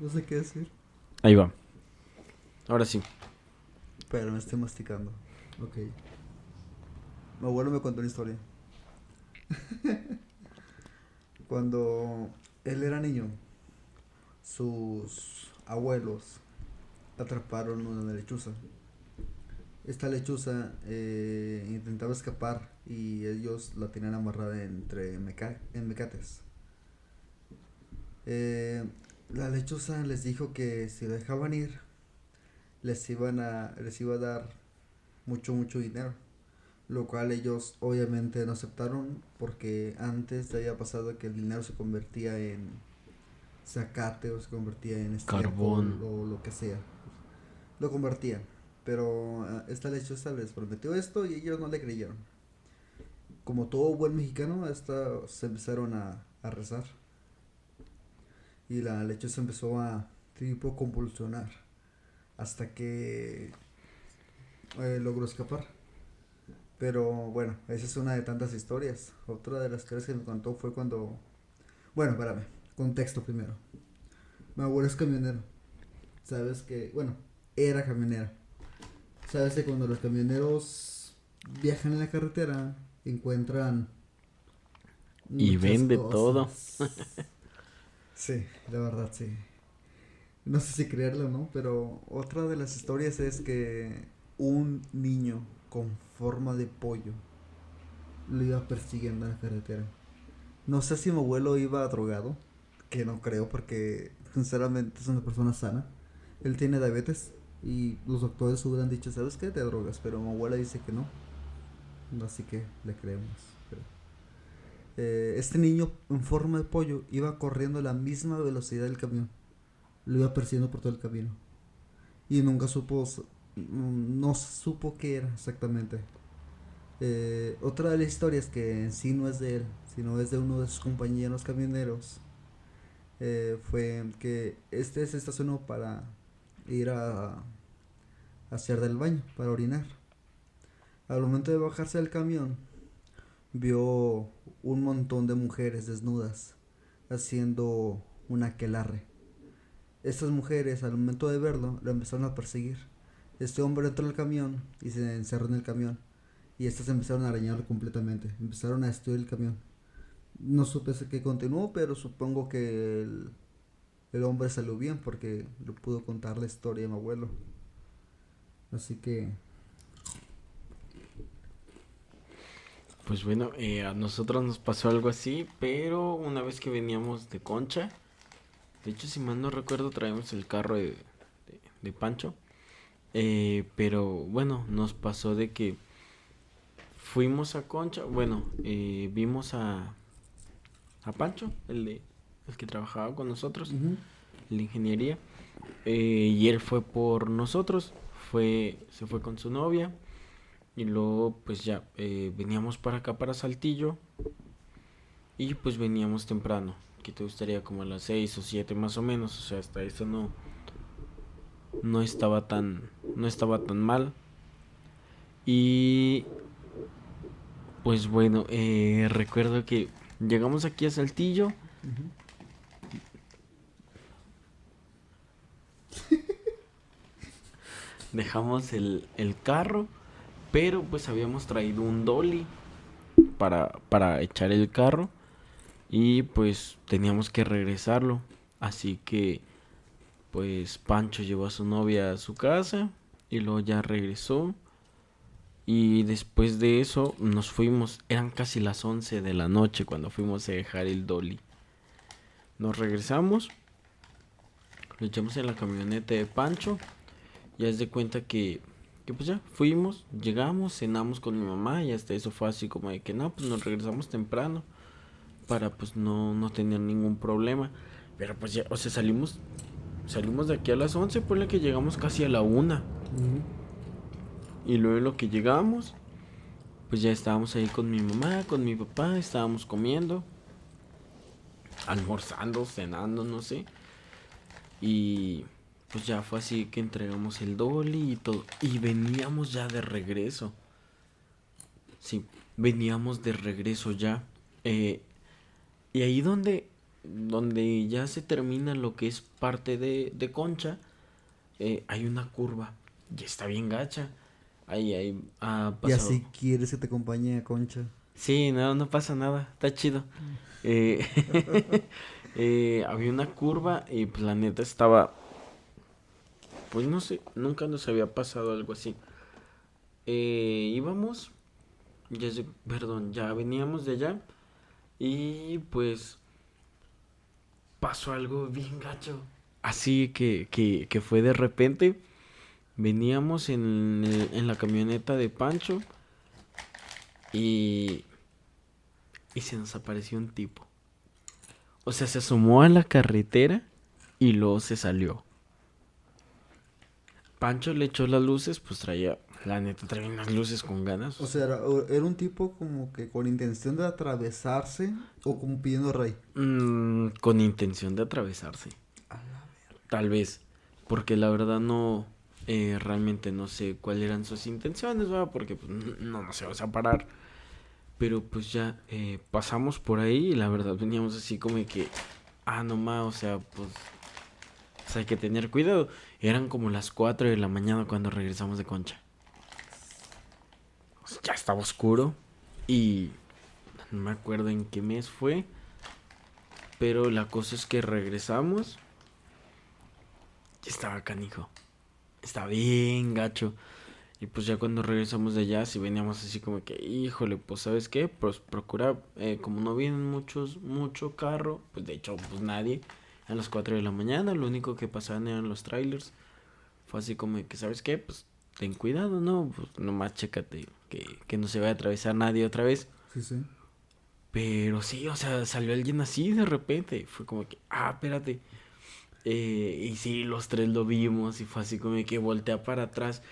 no sé qué decir. Ahí va. Ahora sí. Pero me estoy masticando. Ok. Mi abuelo me contó una historia. Cuando él era niño, sus abuelos atraparon una lechuza. Esta lechuza eh, intentaba escapar y ellos la tenían amarrada entre meca en mecates. Eh, la lechuza les dijo que si dejaban ir, les iban a, les iba a dar mucho, mucho dinero. Lo cual ellos obviamente no aceptaron porque antes había pasado que el dinero se convertía en zacate o se convertía en Carbón. o lo que sea. Lo convertían. Pero ah, esta lechuza les prometió esto y ellos no le creyeron. Como todo buen mexicano, hasta se empezaron a, a rezar. Y la lechuza empezó a tipo convulsionar. Hasta que eh, logró escapar. Pero bueno, esa es una de tantas historias. Otra de las historias que me contó fue cuando... Bueno, espérame. Contexto primero. Mi abuelo es camionero. Sabes que... Bueno, era camionera. Sabes que cuando los camioneros viajan en la carretera, encuentran... Y vende cosas. todo. sí, la verdad, sí. No sé si creerlo o no, pero otra de las historias es que un niño con forma de pollo lo iba persiguiendo en la carretera. No sé si mi abuelo iba drogado, que no creo porque sinceramente es una persona sana. Él tiene diabetes y los doctores hubieran dicho, ¿sabes qué? Te drogas, pero mi abuela dice que no. Así que le creemos. Eh, este niño en forma de pollo iba corriendo a la misma velocidad del camión. Lo iba persiguiendo por todo el camino. Y nunca supo, mm, no supo qué era exactamente. Eh, otra de las historias que en sí no es de él, sino es de uno de sus compañeros camioneros, eh, fue que este se estacionó para ir a hacer del baño, para orinar. Al momento de bajarse del camión, vio un montón de mujeres desnudas haciendo un aquelarre. Estas mujeres, al momento de verlo, lo empezaron a perseguir. Este hombre entró al camión y se encerró en el camión. Y estas empezaron a arañarlo completamente. Empezaron a destruir el camión. No supe qué continuó, pero supongo que el, hombre salió bien porque le pudo contar la historia de mi abuelo. Así que Pues bueno, eh, a nosotros nos pasó algo así, pero una vez que veníamos de Concha, de hecho, si mal no recuerdo, traemos el carro de, de- de Pancho, eh, pero bueno, nos pasó de que fuimos a Concha, bueno, eh, vimos a, a Pancho, el, de, el que trabajaba con nosotros, la ingeniería, eh, y él fue por nosotros, fue, se fue con su novia. Y luego, pues ya, eh, veníamos para acá, para Saltillo. Y pues veníamos temprano. Que te gustaría como a las 6 o 7 más o menos. O sea, hasta eso no. No estaba tan. No estaba tan mal. Y. Pues bueno, eh, recuerdo que llegamos aquí a Saltillo. Dejamos el, el carro. Pero pues habíamos traído un dolly para, para echar el carro. Y pues teníamos que regresarlo. Así que pues Pancho llevó a su novia a su casa. Y luego ya regresó. Y después de eso nos fuimos. Eran casi las 11 de la noche cuando fuimos a dejar el dolly. Nos regresamos. Lo echamos en la camioneta de Pancho. Y haz de cuenta que, que pues ya fuimos, llegamos, cenamos con mi mamá y hasta eso fue así como de que no, pues nos regresamos temprano para pues no, no tener ningún problema. Pero pues ya, o sea, salimos, salimos de aquí a las 11, por la que llegamos casi a la una. Ujú. Y luego en lo que llegamos, pues ya estábamos ahí con mi mamá, con mi papá, estábamos comiendo, almorzando, cenando, no sé. Y pues ya fue así que entregamos el dolly y todo. Y veníamos ya de regreso. Sí, veníamos de regreso ya. Eh, y ahí donde, donde ya se termina lo que es parte de, de Concha, eh, hay una curva y está bien gacha. Ahí, ahí ha ¿Y así quieres que te acompañe a Concha? Sí, no, no pasa nada, está chido. Eh, eh, había una curva y pues la neta estaba... Pues no sé, nunca nos había pasado algo así. Eh, íbamos, ya, perdón, ya veníamos de allá y pues pasó algo bien gacho. Así que, que, que fue de repente. Veníamos en, en la camioneta de Pancho y, y se nos apareció un tipo. O sea, se asomó a la carretera y luego se salió. Pancho le echó las luces, pues traía, la neta, traía unas luces con ganas. O sea, era, era un tipo como que con intención de atravesarse o como pidiendo rey. Mm, con intención de atravesarse. Tal vez. Porque la verdad no, eh, realmente no sé cuáles eran sus intenciones, ¿verdad? Porque pues, no nos íbamos a parar. Pero pues ya eh, pasamos por ahí y la verdad veníamos así como que, ah, no más, o sea, pues, hay que tener cuidado. Eran como las 4 de la mañana cuando regresamos de Concha. ya estaba oscuro y no me acuerdo en qué mes fue. Pero la cosa es que regresamos. Y estaba canijo. Estaba bien gacho. Y pues ya cuando regresamos de allá, si veníamos así como que, híjole, pues sabes qué, pues procura, eh, como no vienen muchos, mucho carro, pues de hecho, pues nadie, a las 4 de la mañana, lo único que pasaban eran los trailers. Fue así como que, ¿sabes qué? Pues ten cuidado, ¿no? Pues nomás chécate que, que no se vaya a atravesar nadie otra vez. Sí, sí. Pero sí, o sea, salió alguien así de repente. Fue como que, ah, espérate. Eh, y sí, los tres lo vimos y fue así como que voltea para atrás.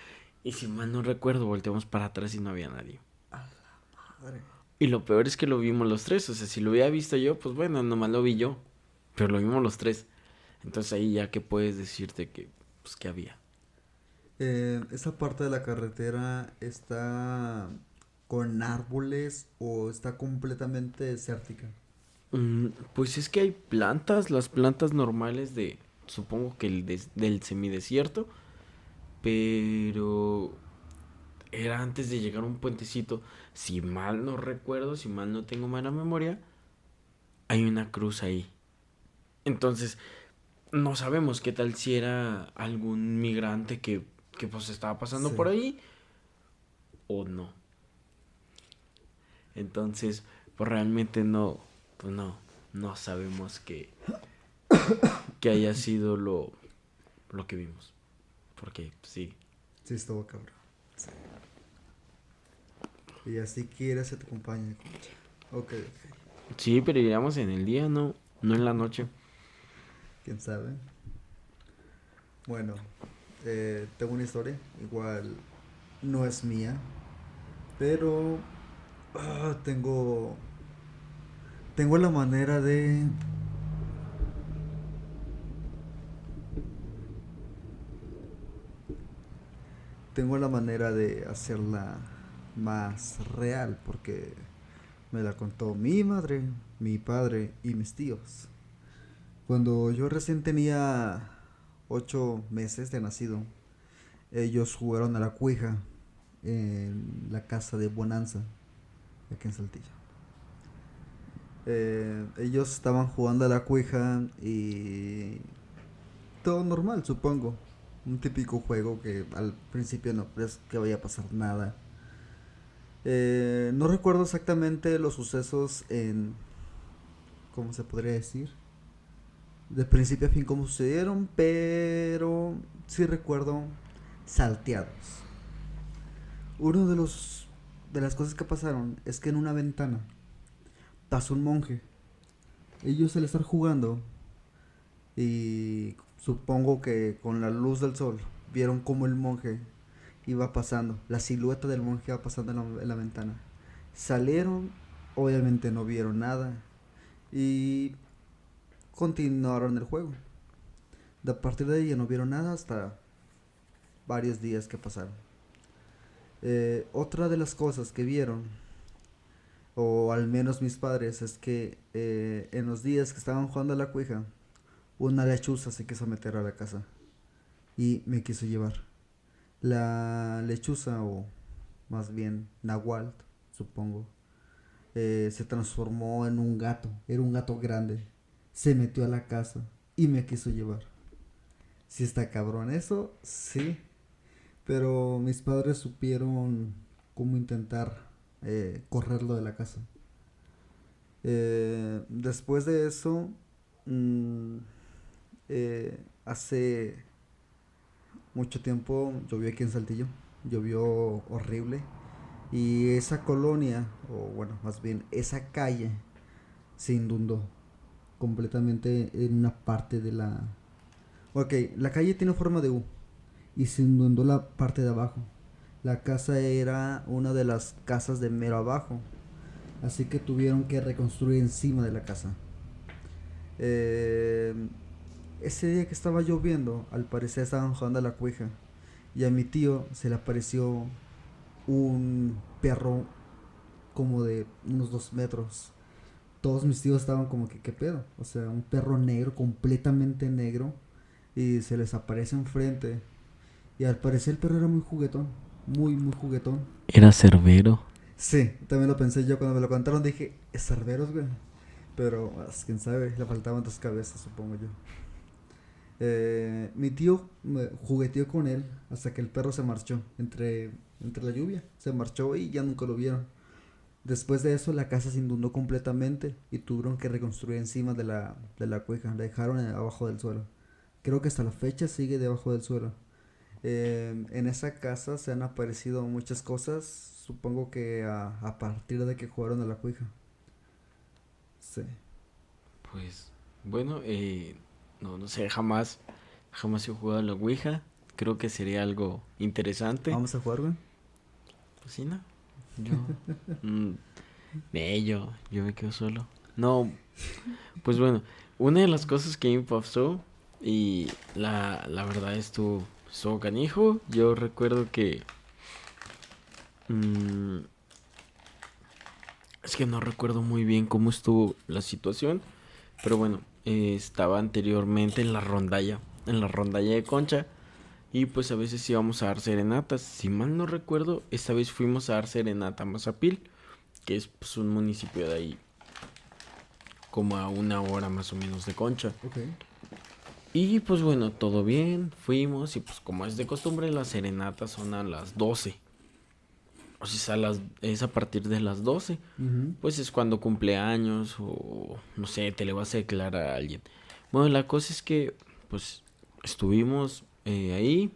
Y si mal no recuerdo, volteamos para atrás y no había nadie. A la madre. Y lo peor es que lo vimos los tres. O sea, si lo hubiera visto yo, pues bueno, nomás lo vi yo. Pero lo vimos los tres. Entonces ahí ya que puedes decirte que, pues, que había. Eh, ¿Esa parte de la carretera está con árboles o está completamente desértica? Mm, pues es que hay plantas, las plantas normales de, supongo que el del semidesierto pero era antes de llegar a un puentecito. Si mal no recuerdo, si mal no tengo mala memoria, hay una cruz ahí. Entonces, no sabemos qué tal si era algún migrante que, que pues estaba pasando por ahí o no. Entonces, pues realmente no, pues no, no sabemos que, que haya sido lo, lo que vimos. Porque pues, sí. Sí, estuvo cabrón. Sí. Y así quieres que te acompañe. Ok, Sí, pero iríamos en el día, no, no en la noche. ¿Quién sabe? Bueno, eh, tengo una historia. Igual no es mía. Pero ah, tengo... Tengo la manera de tengo la manera de hacerla más real porque me la contó mi madre, mi padre y mis tíos. Cuando yo recién tenía ocho meses de nacido, ellos jugaron a la cuija en la casa de Bonanza, aquí en Saltillo. Eh, ellos estaban jugando a la cuija y todo normal, supongo un típico juego que al principio no crees que vaya a pasar nada. Eh, no recuerdo exactamente los sucesos en... ¿Cómo se podría decir? De principio a fin cómo sucedieron, pero sí recuerdo salteados. Uno de los de las cosas que pasaron es que en una ventana pasó un monje. Ellos al estar jugando y Supongo que con la luz del sol vieron cómo el monje iba pasando, la silueta del monje iba pasando en la, ventana. Salieron, obviamente no vieron nada y continuaron el juego. De a partir de ahí ya no vieron nada hasta varios días que pasaron. Eh, otra de las cosas que vieron, o al menos mis padres, es que eh, en los días que estaban jugando a la cuija, una lechuza se quiso meter a la casa y me quiso llevar. La lechuza, o más bien Nahual, supongo, eh, se transformó en un gato, era un gato grande, se metió a la casa y me quiso llevar. Si está cabrón eso, sí. Pero mis padres supieron cómo intentar eh, correrlo de la casa. Eh, después de eso, mm, eh, hace mucho tiempo llovió aquí en Saltillo, llovió horrible y esa colonia, o bueno, más bien esa calle, se inundó completamente en una parte de la... Ok, la calle tiene forma de U y se inundó la parte de abajo. La casa era una de las casas de mero abajo. Así que tuvieron que reconstruir encima de la casa. Eh, ese día que estaba lloviendo, al parecer estaban jugando a la cuija. Y a mi tío se le apareció un perro como de unos dos metros. Todos mis tíos estaban como que, ¿qué pedo? O sea, un perro negro, completamente negro. Y se les aparece enfrente. Y al parecer el perro era muy juguetón muy, muy juguetón. ¿Era Cerbero? Sí, también lo pensé yo cuando me lo contaron. Dije, ¿es Cerberos, güey? Pero, pues, quién sabe, le faltaban dos cabezas, supongo yo. Eh, mi tío jugueteó con él hasta que el perro se marchó entre, entre la lluvia. Se marchó y ya nunca lo vieron. Después de eso, la casa se inundó completamente y tuvieron que reconstruir encima de la, de la cueca. La dejaron abajo del suelo. Creo que hasta la fecha sigue debajo del suelo. Eh, en esa casa se han aparecido muchas cosas, supongo que a, partir de que jugaron a la Ouija. Sí. Pues, bueno, eh, no, no sé, jamás, jamás he jugado a la Ouija. Creo que sería algo interesante. ¿Vamos a jugar, güey? Pues sí, no. Yo, mm, yo, yo me quedo solo. No, pues bueno, una de las cosas que me pasó y la, la verdad estuvo So canijo, yo recuerdo que... Mm, es que no recuerdo muy bien cómo estuvo la situación. Pero bueno, eh, estaba anteriormente en la rondalla. En la rondalla de concha. Y pues a veces íbamos a dar serenatas. Si mal no recuerdo, esta vez fuimos a dar serenata a Mazapil. Que es pues, un municipio de ahí. Como a una hora más o menos de concha. Okay. Y pues bueno, todo bien, fuimos y pues como es de costumbre las serenatas son a las 12. O sea, las, es a partir de las 12. Pues es cuando cumpleaños o no sé, te le vas a declarar a alguien. Bueno, la cosa es que pues estuvimos eh, ahí.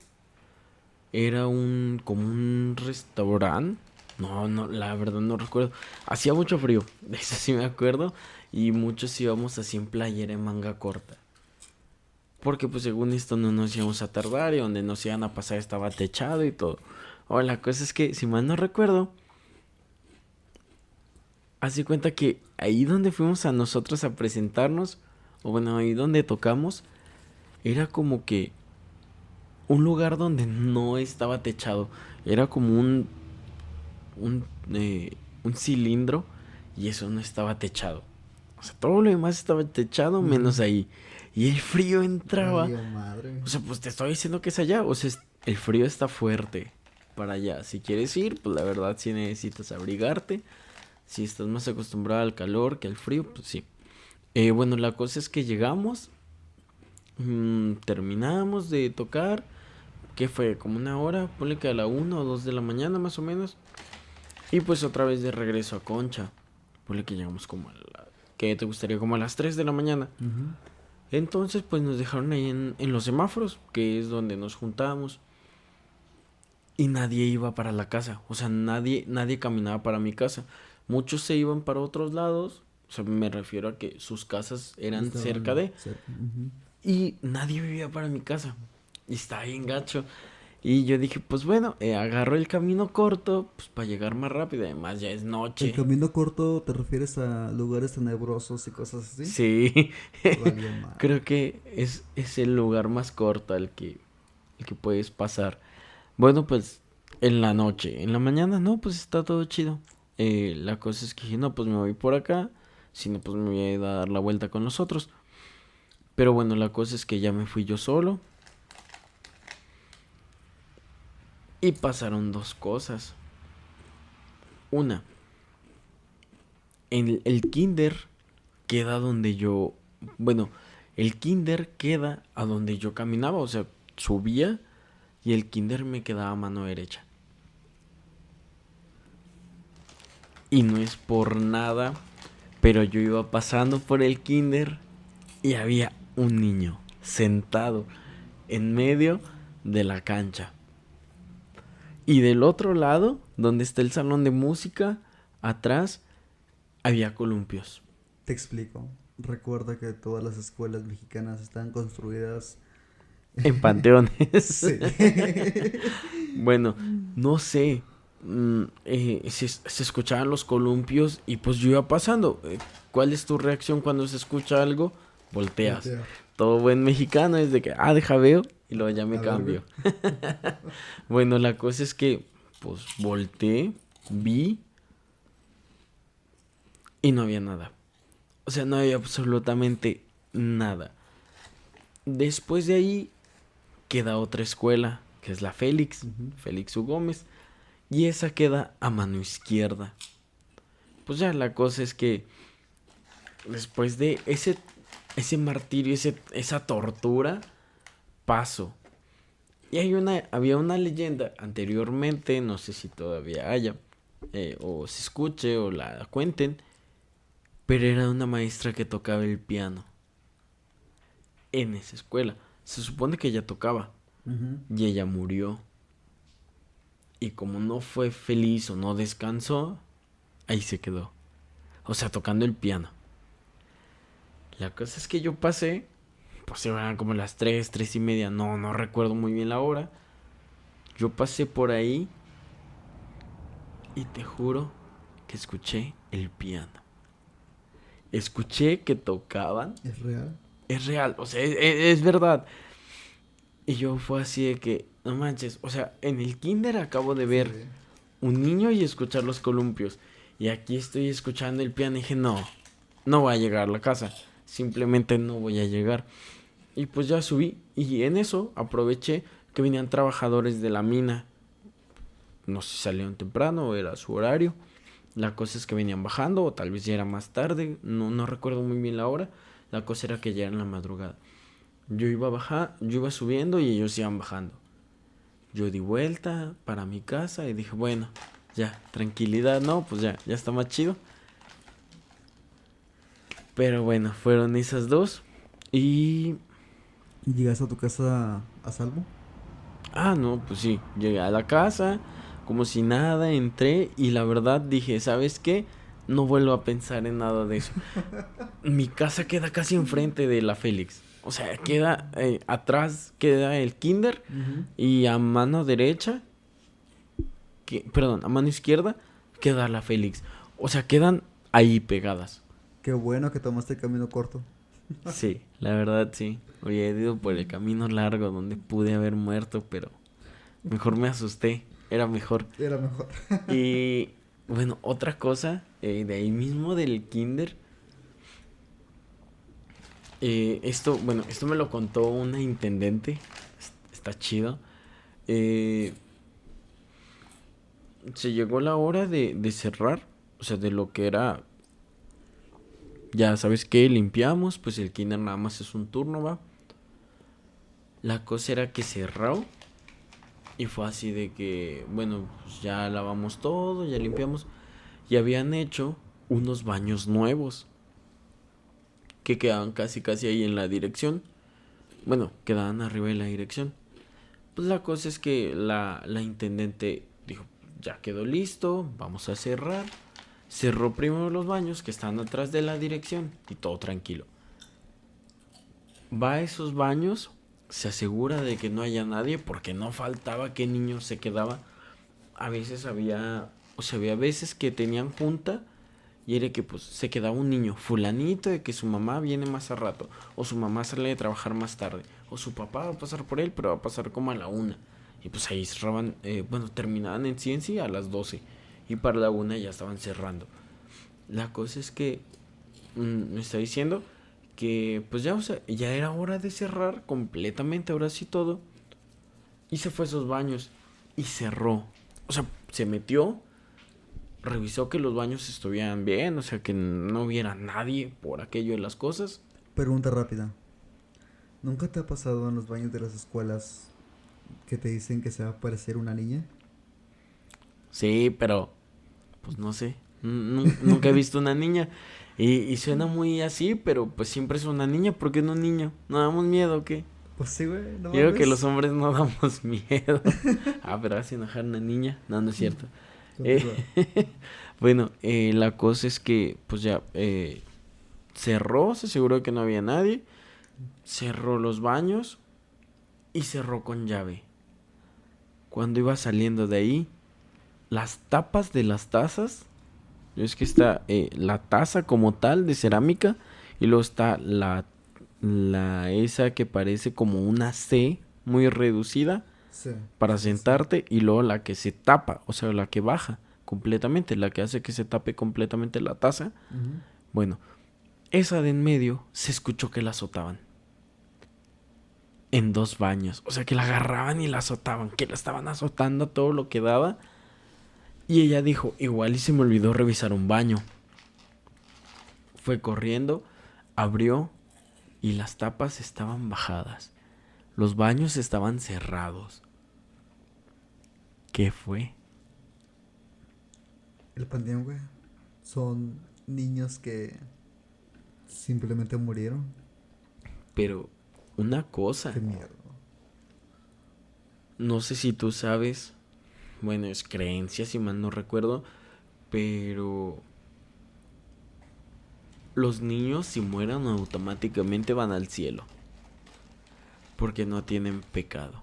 Era un como un restaurante. No, no, la verdad no recuerdo. Hacía mucho frío, eso sí me acuerdo. Y muchos íbamos así en playera en manga corta. Porque pues según esto no nos íbamos a tardar y donde nos iban a pasar estaba techado y todo. Ahora la cosa es que, si mal no recuerdo, hace cuenta que ahí donde fuimos a nosotros a presentarnos, o bueno, ahí donde tocamos, era como que un lugar donde no estaba techado. Era como un, un, eh, un cilindro y eso no estaba techado. O sea, todo lo demás estaba techado menos ahí. Y el frío entraba. O sea, pues te estoy diciendo que es allá. O sea, el frío está fuerte para allá. Si quieres ir, pues la verdad sí necesitas abrigarte. Si estás más acostumbrado al calor que al frío, pues sí. Eh, bueno, la cosa es que llegamos. Mm, terminamos de tocar. Que fue como una hora. Ponle que a la 1 o 2 de la mañana más o menos. Y pues otra vez de regreso a Concha. Ponle que llegamos como a la... ¿Qué te gustaría? Como a las 3 de la mañana. Entonces, pues nos dejaron ahí en, los semáforos, que es donde nos juntábamos. Y nadie iba para la casa. O sea, nadie, nadie caminaba para mi casa. Muchos se iban para otros lados. O sea, me refiero a que sus casas eran cerca de. Y nadie vivía para mi casa. Y está bien gacho. Y yo dije, pues bueno, eh, agarro el camino corto, pues para llegar más rápido. Además, ya es noche. ¿El camino corto te refieres a lugares tenebrosos y cosas así? Sí. Creo que es, es el lugar más corto al que, el que puedes pasar. Bueno, pues en la noche. En la mañana, no, pues está todo chido. Eh, la cosa es que dije, no, pues me voy por acá. Si no, pues me voy a ir a dar la vuelta con los otros. Pero bueno, la cosa es que ya me fui yo solo. Y pasaron dos cosas. Una, en el kinder queda donde yo, bueno, el kinder queda a donde yo caminaba, o sea, subía y el kinder me quedaba a mano derecha. Y no es por nada, pero yo iba pasando por el kinder y había un niño sentado en medio de la cancha. Y del otro lado, donde está el salón de música, atrás había columpios. Te explico. Recuerda que todas las escuelas mexicanas están construidas en panteones. bueno, no sé. Mm, eh, se, escuchaban los columpios y pues yo iba pasando. Eh, ¿Cuál es tu reacción cuando se escucha algo? Volteas. Todo buen mexicano es de que, ah, deja veo y luego ya me cambio. bueno, la cosa es que, pues volteé, vi y no había nada. O sea, no había absolutamente nada. Después de ahí queda otra escuela, que es la Félix, Félix U. Gómez, y esa queda a mano izquierda. Pues ya la cosa es que después de ese, ese martirio, ese, esa tortura, paso. Y hay una, había una leyenda anteriormente, no sé si todavía haya, eh, o se escuche o la cuenten, pero era una maestra que tocaba el piano en esa escuela. Se supone que ella tocaba y ella murió. Y como no fue feliz o no descansó, ahí se quedó. O sea, tocando el piano. La cosa es que yo pasé, pues eran como las tres, tres y media, no, no recuerdo muy bien la hora. Yo pasé por ahí y te juro que escuché el piano escuché que tocaban. ¿Es real? Es real, o sea, es, verdad. Y yo fue así de que, no manches, o sea, en el kinder acabo de ver un niño y escuchar los columpios. Y aquí estoy escuchando el piano y dije, no, no voy a llegar a la casa. Simplemente no voy a llegar. Y pues ya subí y en eso aproveché que venían trabajadores de la mina. No sé si salieron temprano era su horario. La cosa es que venían bajando, o tal vez ya era más tarde, no, no recuerdo muy bien la hora. La cosa era que ya era en la madrugada. Yo iba a bajar, yo iba subiendo y ellos iban bajando. Yo di vuelta para mi casa y dije, bueno, ya, tranquilidad, no, pues ya, ya está más chido. Pero bueno, fueron esas dos. Y. ¿Y llegaste a tu casa a salvo? Ah, no, pues sí. Llegué a la casa como si nada, entré y la verdad dije, ¿sabes qué? No vuelvo a pensar en nada de eso. Mi casa queda casi enfrente de la Félix. O sea, queda eh, atrás, queda el kinder y a mano derecha, que, perdón, a mano izquierda queda la Félix. O sea, quedan ahí pegadas. Qué bueno que tomaste el camino corto. sí, la verdad sí. Oye, he ido por el camino largo donde pude haber muerto, pero mejor me asusté. Era mejor. Era mejor. y bueno, otra cosa, eh, de ahí mismo del kinder. Eh, esto, bueno, esto me lo contó una intendente. Está chido. Eh, se llegó la hora de, de cerrar. O sea, de lo que era ya sabes que limpiamos, pues el kinder nada más es un turno, va. La cosa era que cerró y fue así de que, bueno, pues ya lavamos todo, ya limpiamos. Y habían hecho unos baños nuevos. Que quedaban casi casi ahí en la dirección. Bueno, quedaban arriba de la dirección. Pues la cosa es que la, la intendente dijo, ya quedó listo, vamos a cerrar. Cerró primero los baños que están atrás de la dirección y todo tranquilo. Va a esos baños se asegura de que no haya nadie porque no faltaba que niño se quedaba. A veces había, o sea, había veces que tenían junta y era que pues se quedaba un niño fulanito de que su mamá viene más a rato o su mamá sale de trabajar más tarde o su papá va a pasar por él pero va a pasar como a la una y pues ahí cerraban, eh, bueno, terminaban en ciencia a las 12 y para la una ya estaban cerrando. La cosa es que mm, me está diciendo que pues ya, ya era hora de cerrar completamente, ahora sí todo. Y se fue a esos baños y cerró. O sea, se metió, revisó que los baños estuvieran bien, o sea, que no hubiera nadie por aquello de las cosas. Pregunta rápida. ¿Nunca te ha pasado en los baños de las escuelas que te dicen que se va a aparecer una niña? Sí, pero pues no sé. Nunca he visto una niña. Y, suena muy así, pero pues siempre es una niña. ¿Por qué no un niño? ¿No damos miedo o qué? Pues sí, güey. No Yo creo que los hombres no damos miedo. ah, pero enojar a una niña. No, no es cierto. Eh, bueno, eh, la cosa es que, pues ya, eh, cerró, se aseguró que no había nadie. Cerró los baños y cerró con llave. Cuando iba saliendo de ahí, las tapas de las tazas es que está eh, la taza como tal de cerámica y luego está la, la esa que parece como una C muy reducida para sentarte y luego la que se tapa, o sea, la que baja completamente, la que hace que se tape completamente la taza. Bueno, esa de en medio se escuchó que la azotaban. En dos baños. O sea, que la agarraban y la azotaban. Que la estaban azotando todo lo que daba. Y ella dijo, igual y se me olvidó revisar un baño. Fue corriendo, abrió y las tapas estaban bajadas. Los baños estaban cerrados. ¿Qué fue? El panteón, güey. Son niños que simplemente murieron. Pero una cosa. Qué miedo. No sé si tú sabes bueno, es creencia, si mal no recuerdo, pero los niños si mueran automáticamente van al cielo, porque no tienen pecado.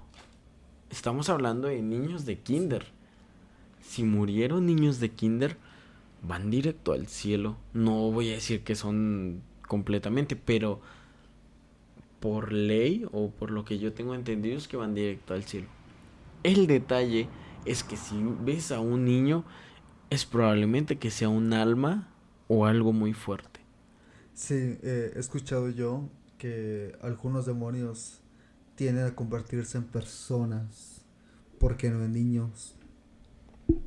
Estamos hablando de niños de kinder. Si murieron niños de kinder, van directo al cielo. No voy a decir que son completamente, pero por ley o por lo que yo tengo entendido es que van directo al cielo. El detalle es que si ves a un niño, es probablemente que sea un alma o algo muy fuerte. Sí, eh, he escuchado yo que algunos demonios tienden a convertirse en personas, porque no en niños.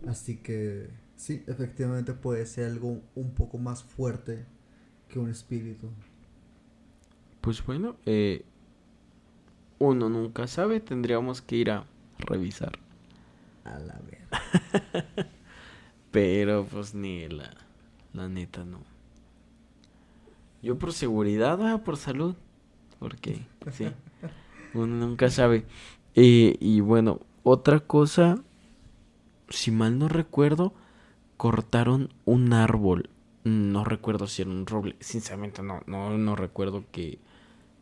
Así que sí, efectivamente puede ser algo un poco más fuerte que un espíritu. Pues bueno, eh, uno nunca sabe, tendríamos que ir a revisar. A la verdad. Pero pues ni la, la neta no. Yo por seguridad, ah, por salud. Porque, sí. Uno nunca sabe. y bueno, otra cosa, si mal no recuerdo, cortaron un árbol. No recuerdo si era un roble. Sinceramente no, no, no recuerdo qué,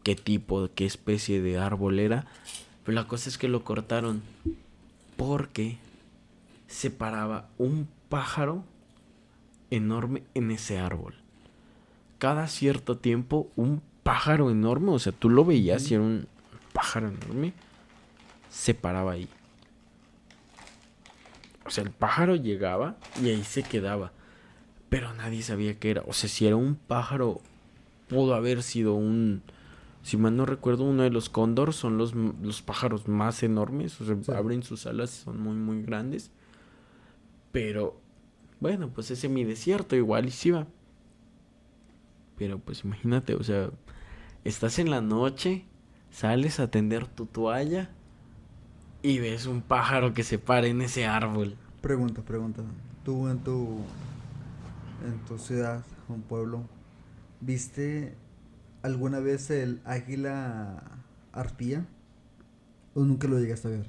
qué tipo, qué especie de árbol era. Pero la cosa es que lo cortaron porque se paraba un pájaro enorme en ese árbol. Cada cierto tiempo un pájaro enorme, o sea, tú lo veías y era un pájaro enorme, se paraba ahí. O sea, el pájaro llegaba y ahí se quedaba. Pero nadie sabía qué era. O sea, si era un pájaro, pudo haber sido un, si mal no recuerdo, uno de los cóndor son los, los pájaros más enormes. O sea, abren sus alas y son muy, muy grandes. Pero, bueno, pues ese mi desierto igual y sí va. Pero pues imagínate, o sea, estás en la noche, sales a tender tu toalla y ves un pájaro que se para en ese árbol. Pregunta, pregunta. Tú en tu en tu ciudad, un pueblo, ¿viste alguna vez el águila arpía? ¿O nunca lo llegaste a ver?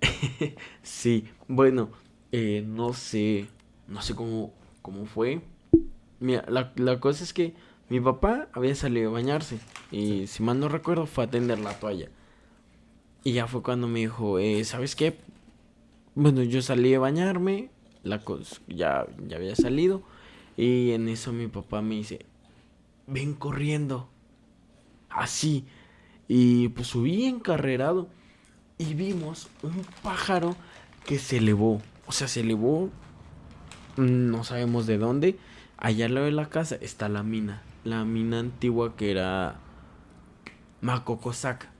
sí, bueno, eh, no sé, no sé cómo, cómo fue. Mira, la, la, cosa es que mi papá había salido a bañarse y si mal no recuerdo fue a tender la toalla. Y ya fue cuando me dijo, eh, ¿sabes qué? Bueno, yo salí a bañarme, la cosa, ya, ya había salido y en eso mi papá me dice, ven corriendo. Así. Y pues subí encarrerado y vimos un pájaro que se elevó. O sea, se elevó no sabemos de dónde. Allá al lado de la casa está la mina. La mina antigua que era Macoco Saca.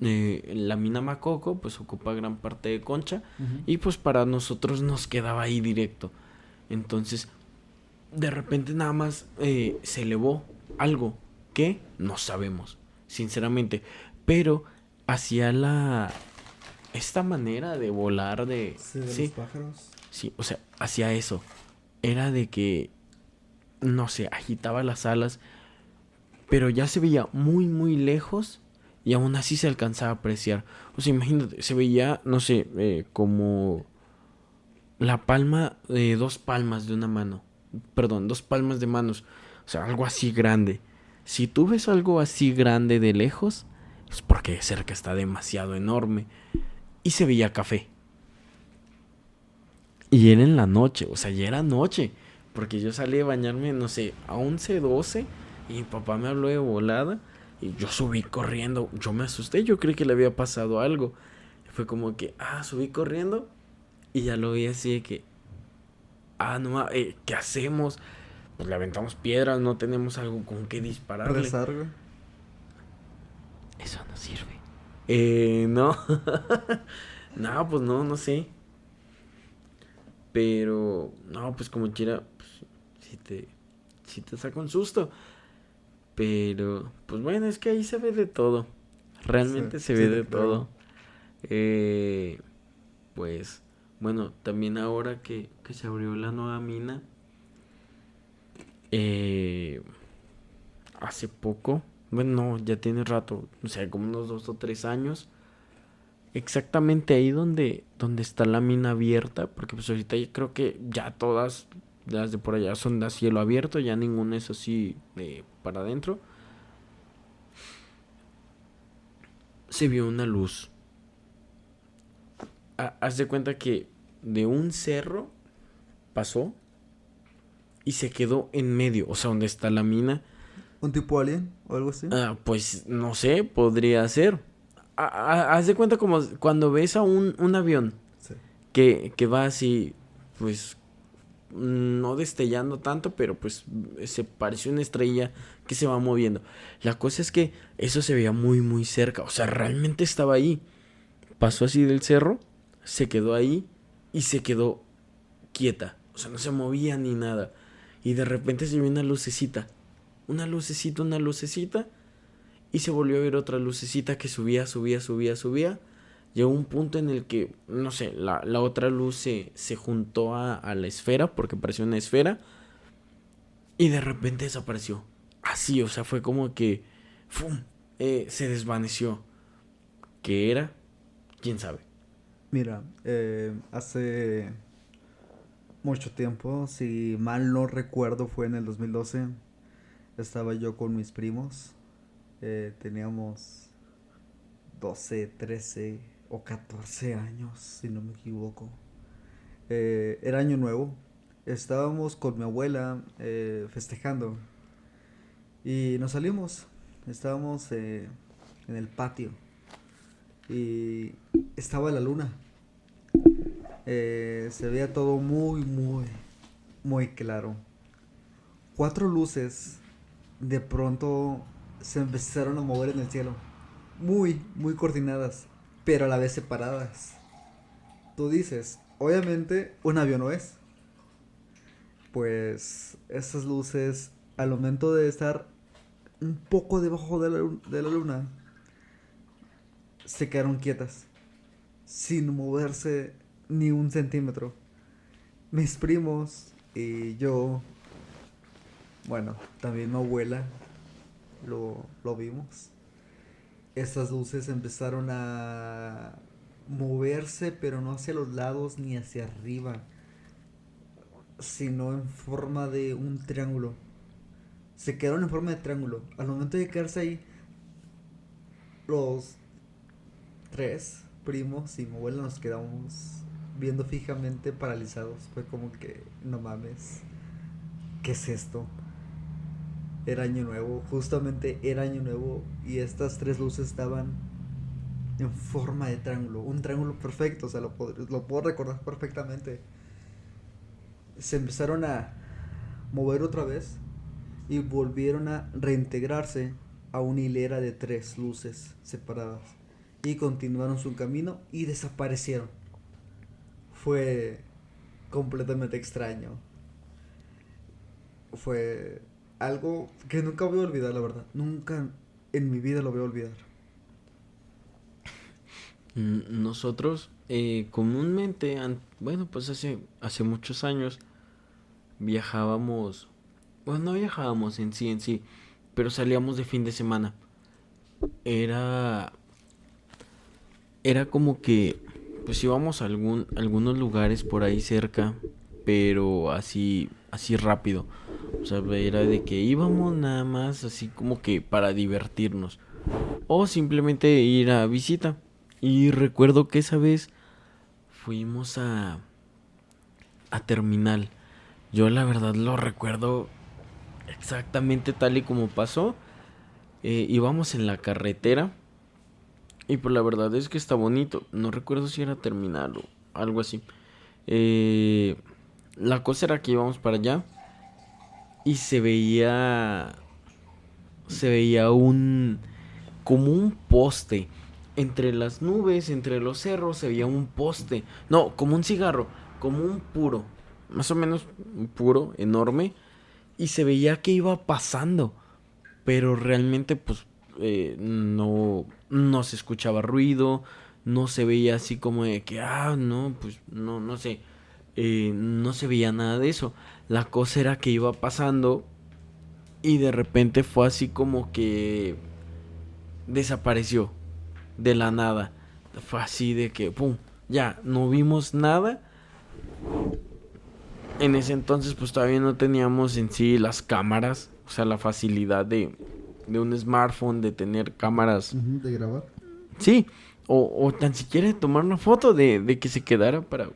Eh, la mina Macoco pues ocupa gran parte de Concha y pues para nosotros nos quedaba ahí directo. Entonces, de repente nada más eh, se elevó algo que no sabemos, sinceramente. Pero hacia la... Esta manera de volar de... Sí, de los pájaros. Sí, o sea, hacia eso. Era de que, no sé, agitaba las alas, pero ya se veía muy, muy lejos y aún así se alcanzaba a apreciar. O sea, imagínate, se veía, no sé, eh, como la palma de dos palmas de una mano. Perdón, dos palmas de manos. O sea, algo así grande. Si tú ves algo así grande de lejos, es porque de cerca está demasiado enorme. Y se veía café. Y era en la noche, o sea, ya era noche. Porque yo salí a bañarme, no sé, a 11, 12. Y mi papá me habló de volada. Y yo subí corriendo. Yo me asusté, yo creí que le había pasado algo. Fue como que, ah, subí corriendo. Y ya lo vi así de que, ah, no, eh, ¿qué hacemos? Pues le aventamos piedras, no tenemos algo con qué dispararle. Eso no sirve. Eh, no. no, pues no, no sé. Pero, no, pues como quiera, pues, si te, si te saca un susto. Pero, pues bueno, es que ahí se ve de todo. Realmente se ve de todo. Eh, pues, bueno, también ahora que, que se abrió la nueva mina, eh, hace poco, bueno, no, ya tiene rato, o sea, como unos dos o tres años, exactamente ahí donde, donde está la mina abierta, porque pues ahorita yo creo que ya todas las de por allá son de cielo abierto, ya ninguna es así de para adentro. Se vio una luz. haz de cuenta que de un cerro pasó y se quedó en medio, o sea, donde está la mina. ¿Un tipo alien o algo así? Ah, pues no sé, podría ser. Haz de cuenta como cuando ves a un, un avión que, que va así, pues no destellando tanto, pero pues se pareció una estrella que se va moviendo. La cosa es que eso se veía muy muy cerca, o sea, realmente estaba ahí. Pasó así del cerro, se quedó ahí y se quedó quieta, o sea, no se movía ni nada. Y de repente se vio una lucecita. Una lucecita, una lucecita. Y se volvió a ver otra lucecita que subía, subía, subía, subía. Llegó un punto en el que, no sé, la, otra luz se, se juntó a, la esfera, porque pareció una esfera. Y de repente desapareció. Así, o sea, fue como que... ¡Fum! Eh, se desvaneció. ¿Qué era? ¿Quién sabe? Mira, eh, hace mucho tiempo, si mal no recuerdo, fue en el 2012. Estaba yo con mis primos. Eh, teníamos 12, 13 o 14 años, si no me equivoco. Eh, era año nuevo. Estábamos con mi abuela eh, festejando. Y nos salimos. Estábamos en el patio. Y estaba la luna. Eh, se veía todo muy, muy, muy claro. Cuatro luces de pronto se empezaron a mover en el cielo. Muy, muy coordinadas, pero a la vez separadas. Tú dices, obviamente un avión no es. Pues esas luces, al momento de estar un poco debajo de la, de la luna, se quedaron quietas, sin moverse ni un centímetro. Mis primos y yo, bueno, también mi abuela, lo, lo vimos. Esas luces empezaron a moverse, pero no hacia los lados ni hacia arriba, sino en forma de un triángulo. Se quedaron en forma de triángulo. Al momento de quedarse ahí, los tres primos y mi abuela nos quedamos viendo fijamente paralizados. Fue como que, no mames, ¿qué es esto? Era año nuevo, justamente era año nuevo y estas tres luces estaban en forma de triángulo, un triángulo perfecto, o sea, lo puedo, lo puedo recordar perfectamente. se empezaron a mover otra vez y volvieron a reintegrarse a una hilera de tres luces separadas y continuaron su camino y desaparecieron. Fue completamente extraño. Fue algo que nunca voy a olvidar, la verdad. Nunca en mi vida lo voy a olvidar. Nosotros eh, comúnmente, bueno, pues hace, hace muchos años viajábamos, bueno, no viajábamos en sí, en sí, pero salíamos de fin de semana. Era, era como que, pues íbamos a algún, algunos lugares por ahí cerca, pero así, así rápido. O sea, era de que íbamos nada más así como que para divertirnos. O simplemente ir a visita. Y recuerdo que esa vez fuimos a a terminal. Yo la verdad lo recuerdo exactamente tal y como pasó. Eh, íbamos en la carretera y pues la verdad es que está bonito. No recuerdo si era terminal o algo así. Eh, la cosa era que íbamos para allá y se veía se veía un como un poste. Entre las nubes, entre los cerros se veía un poste, no, como un cigarro, como un puro, más o menos puro, enorme. Y se veía que iba pasando, pero realmente pues eh, no no se escuchaba ruido, no se veía así como de que ah no pues no no sé eh, no se veía nada de eso. La cosa era que iba pasando y de repente fue así como que desapareció de la nada. Fue así de que, ¡pum! Ya, no vimos nada. En ese entonces pues todavía no teníamos en sí las cámaras, o sea, la facilidad de, de un smartphone, de tener cámaras. De grabar. Sí, o, o tan siquiera de tomar una foto de, de que se quedara para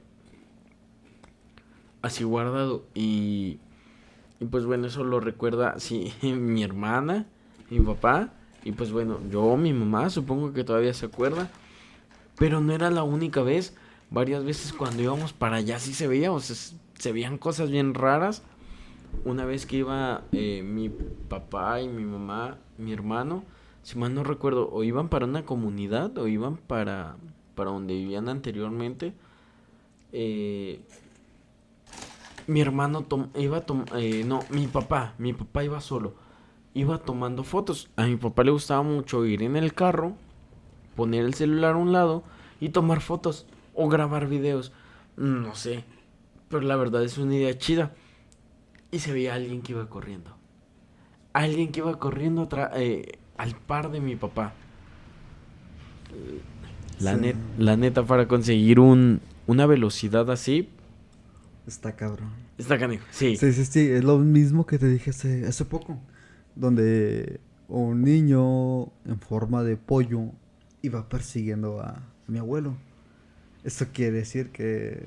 así guardado. Y, y pues bueno, eso lo recuerda, sí, mi hermana, mi papá. Y pues bueno, yo, mi mamá, supongo que todavía se acuerda. Pero no era la única vez. Varias veces cuando íbamos para allá sí se veía, o sea, se veían cosas bien raras. Una vez que iba eh, mi papá y mi mamá, mi hermano, si mal no recuerdo, o iban para una comunidad o iban para, para donde vivían anteriormente. Eh, mi hermano iba eh, no, mi papá, mi papá iba solo, iba tomando fotos. A mi papá le gustaba mucho ir en el carro, poner el celular a un lado y tomar fotos o grabar videos. No sé, pero la verdad es una idea chida. Y se veía alguien que iba corriendo. Alguien que iba corriendo eh, al par de mi papá. La, la neta, para conseguir un, una velocidad así, Está cabrón. Está canijo, sí. Sí, sí, sí. Es lo mismo que te dije hace, hace poco. Donde un niño en forma de pollo iba persiguiendo a mi abuelo. Eso quiere decir que.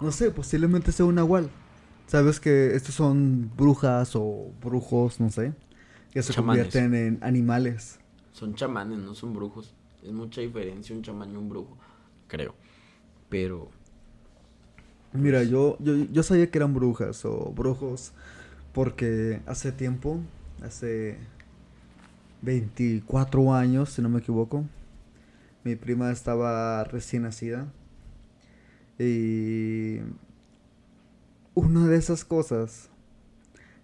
No sé, posiblemente sea un nahual. Sabes que estos son brujas o brujos, no sé. Que se convierten en animales. Son chamanes, no son brujos. Es mucha diferencia un chamán y un brujo, creo. Pero Mira, yo, yo, yo sabía que eran brujas o brujos porque hace tiempo, hace 24 años, si no me equivoco, mi prima estaba recién nacida y una de esas cosas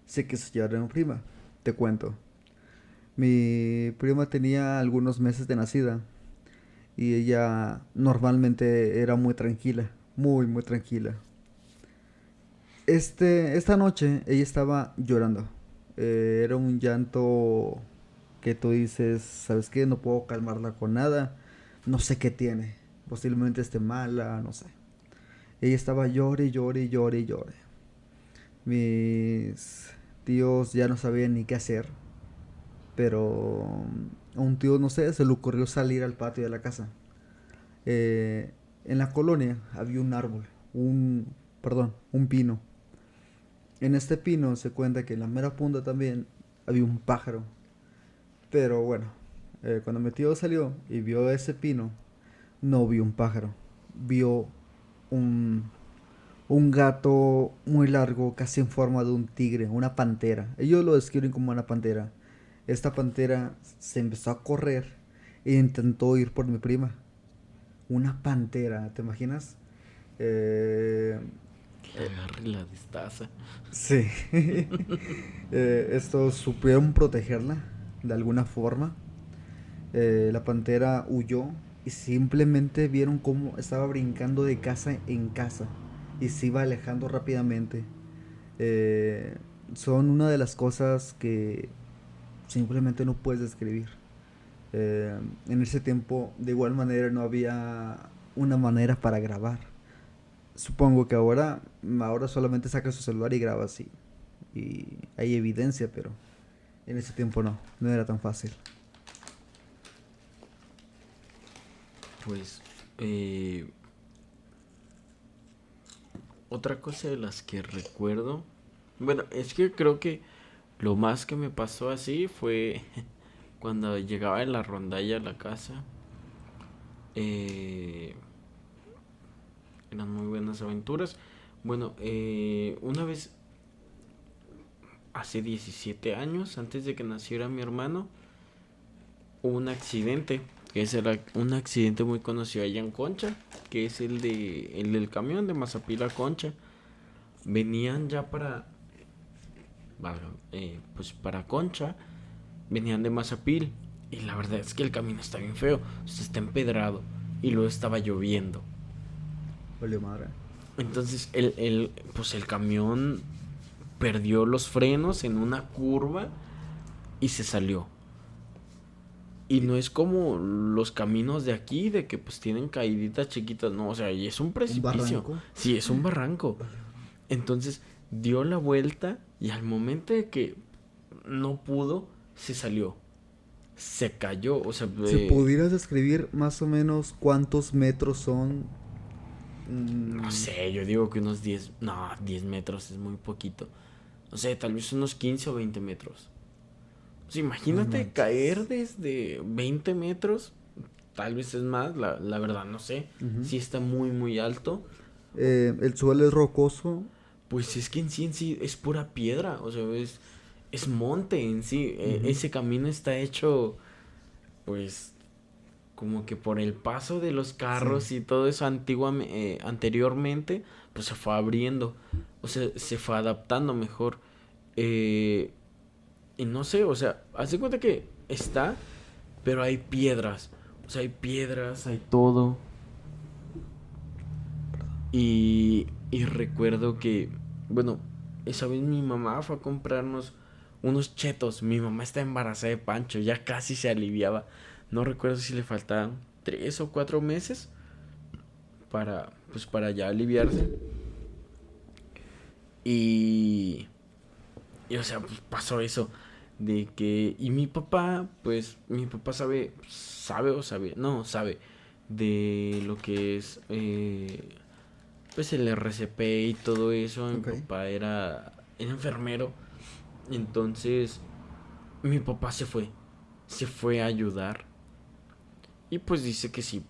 se quiso llevar a mi prima, te cuento. Mi prima tenía algunos meses de nacida y ella normalmente era muy tranquila muy, muy tranquila. Este, esta noche ella estaba llorando. Eh, era un llanto que tú dices, ¿sabes qué? No puedo calmarla con nada. No sé qué tiene. Posiblemente esté mala, no sé. Ella estaba llore, llore, llore, llore. Mis tíos ya no sabían ni qué hacer. Pero a un tío, no sé, se le ocurrió salir al patio de la casa. Eh, en la colonia había un árbol, un, perdón, un pino. En este pino se cuenta que en la mera punta también había un pájaro. Pero bueno, eh, cuando mi tío salió y vio ese pino, no vio un pájaro, vio un, un gato muy largo, casi en forma de un tigre, una pantera. Ellos lo describen como una pantera. Esta pantera se empezó a correr e intentó ir por mi prima. Una pantera, ¿te imaginas? Eh, agarre la distaza. Sí. eh, estos supieron protegerla de alguna forma. Eh, la pantera huyó y simplemente vieron cómo estaba brincando de casa en casa y se iba alejando rápidamente. Eh, son una de las cosas que simplemente no puedes describir. Eh, en ese tiempo, de igual manera, no había una manera para grabar. Supongo que ahora, ahora solamente saca su celular y graba así. Y hay evidencia, pero en ese tiempo no, no era tan fácil. Pues, eh, otra cosa de las que recuerdo, bueno, es que creo que lo más que me pasó así fue cuando llegaba en la rondalla a la casa. Eh, eran muy buenas aventuras. Bueno, eh, una vez, hace 17 años, antes de que naciera mi hermano, hubo un accidente que es un accidente muy conocido allá en Concha, que es el de el del camión de Mazapila Concha. Venían ya para eh, pues para Concha, venían de Mazapil y la verdad es que el camino está bien feo, está empedrado y luego estaba lloviendo. madre. Entonces el, el, pues el camión perdió los frenos en una curva y se salió. Y no es como los caminos de aquí, de que pues tienen caíditas chiquitas, no, o sea, y es un precipicio. sí, es un barranco. Entonces dio la vuelta y al momento de que no pudo, se salió. Se cayó, o sea... Si pudieras describir más o menos cuántos metros son... Mm, no sé, yo digo que unos 10... No, 10 metros es muy poquito. No sé, tal vez unos 15 o 20 metros imagínate caer desde 20 metros, tal vez es más, la, verdad no sé, si está muy, muy alto. Eh, el suelo es rocoso. Pues es que en sí, en sí es pura piedra, o sea, es, es monte en sí. E, ese camino está hecho, pues, como que por el paso de los carros y todo eso antiguamente, eh, anteriormente, pues se fue abriendo, o sea, se fue adaptando mejor. Eh, y no sé, o sea, hace cuenta que está, pero hay piedras. O sea, hay piedras, hay todo. Y, y recuerdo que, bueno, esa vez mi mamá fue a comprarnos unos chetos. Mi mamá está embarazada de Pancho, ya casi se aliviaba. No recuerdo si le faltaban tres o cuatro meses para, pues para ya aliviarse. Y, y o sea, pues pasó eso de que y mi papá pues mi papá sabe sabe o sabe no sabe de lo que es eh, pues el RCP y todo eso. Mi papá era, era enfermero. Entonces mi papá se fue se fue a ayudar. Y pues dice que sí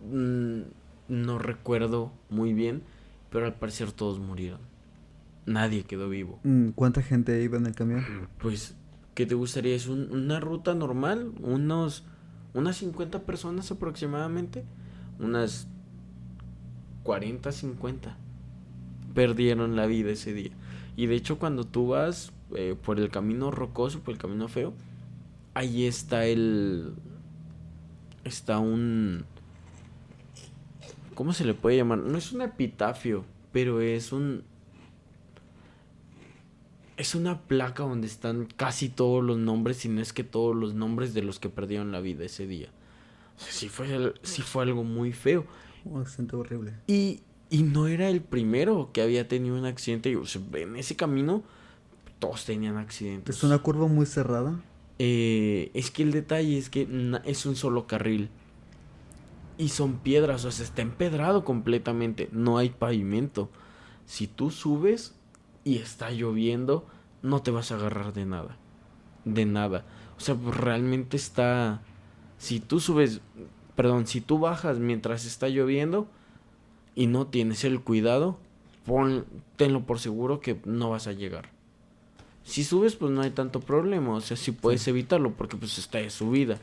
mm, no recuerdo muy bien pero al parecer todos murieron nadie quedó vivo mm, ¿cuánta gente iba en el camión? pues ¿Qué te gustaría? ¿Es una ruta normal? Unos, unas 50 personas aproximadamente. Unas 40, 50. Perdieron la vida ese día. Y de hecho cuando tú vas eh, por el camino rocoso, por el camino feo, ahí está el... Está un... ¿Cómo se le puede llamar? No es un epitafio, pero es un es una placa donde están casi todos los nombres, si no es que todos los nombres de los que perdieron la vida ese día. Sí fue, fue algo muy feo. Un accidente horrible. Y, y no era el primero que había tenido un accidente. O sea, en ese camino todos tenían accidentes. ¿Es una curva muy cerrada? Eh, es que el detalle es que es un solo carril. Y son piedras, o sea, está empedrado completamente. No hay pavimento. Si tú subes, y está lloviendo, no te vas a agarrar de nada. De nada. O sea, pues, realmente está... Si tú subes, perdón, si tú bajas mientras está lloviendo y no tienes el cuidado, pon, tenlo por seguro que no vas a llegar. Si subes, pues no hay tanto problema, o sea, si puedes evitarlo porque pues está de subida.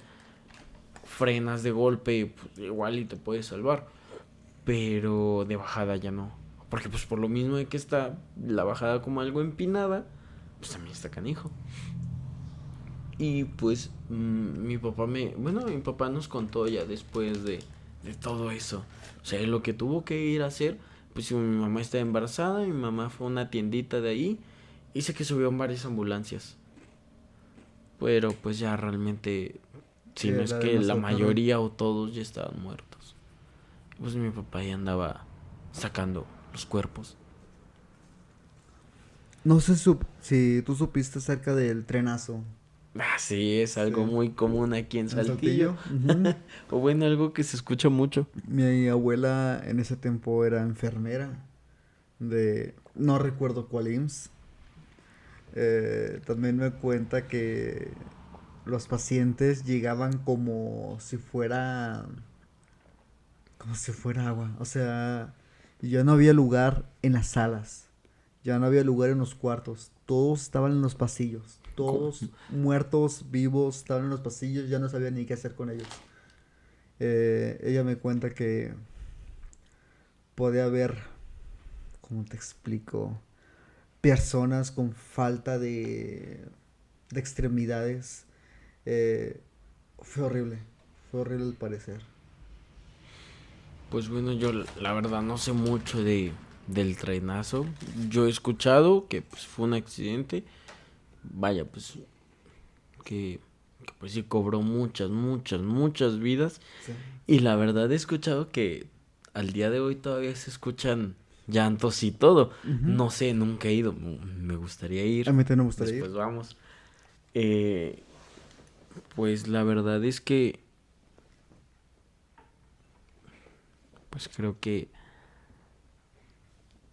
Frenas de golpe, pues, igual y te puedes salvar. Pero de bajada ya no. Porque pues por lo mismo de que está la bajada como algo empinada, pues también está canijo. Y pues mm, mi papá me, bueno, mi papá nos contó ya después de, de todo eso. O sea, lo que tuvo que ir a hacer, pues mi mamá está embarazada, mi mamá fue a una tiendita de ahí Hice que subió varias ambulancias. Pero pues ya realmente, si no es que la mayoría o todos ya estaban muertos. Pues mi papá ya andaba sacando los cuerpos. No sé si tú supiste acerca del trenazo. Ah, sí, es algo muy común aquí en Saltillo. o bueno, algo que se escucha mucho. Mi abuela en ese tiempo era enfermera de, no recuerdo cuál IMSS, eh, también me cuenta que los pacientes llegaban como si fuera como si fuera agua o sea ya no había lugar en las salas. Ya no había lugar en los cuartos. Todos estaban en los pasillos. Todos muertos vivos estaban en los pasillos. Ya no sabía ni qué hacer con ellos. Eh, ella me cuenta que podía haber cómo te explico personas con falta de, de extremidades. Eh, fue horrible, fue horrible al parecer. Pues bueno, yo la verdad no sé mucho de, del trenazo. Yo he escuchado que pues, fue un accidente. Vaya, pues que, que pues sí cobró muchas, muchas, muchas vidas. Y la verdad he escuchado que al día de hoy todavía se escuchan llantos y todo. No sé, nunca he ido. Me gustaría ir. A mí también me gustaría Después vamos. Eh, pues la verdad es que. Pues creo que.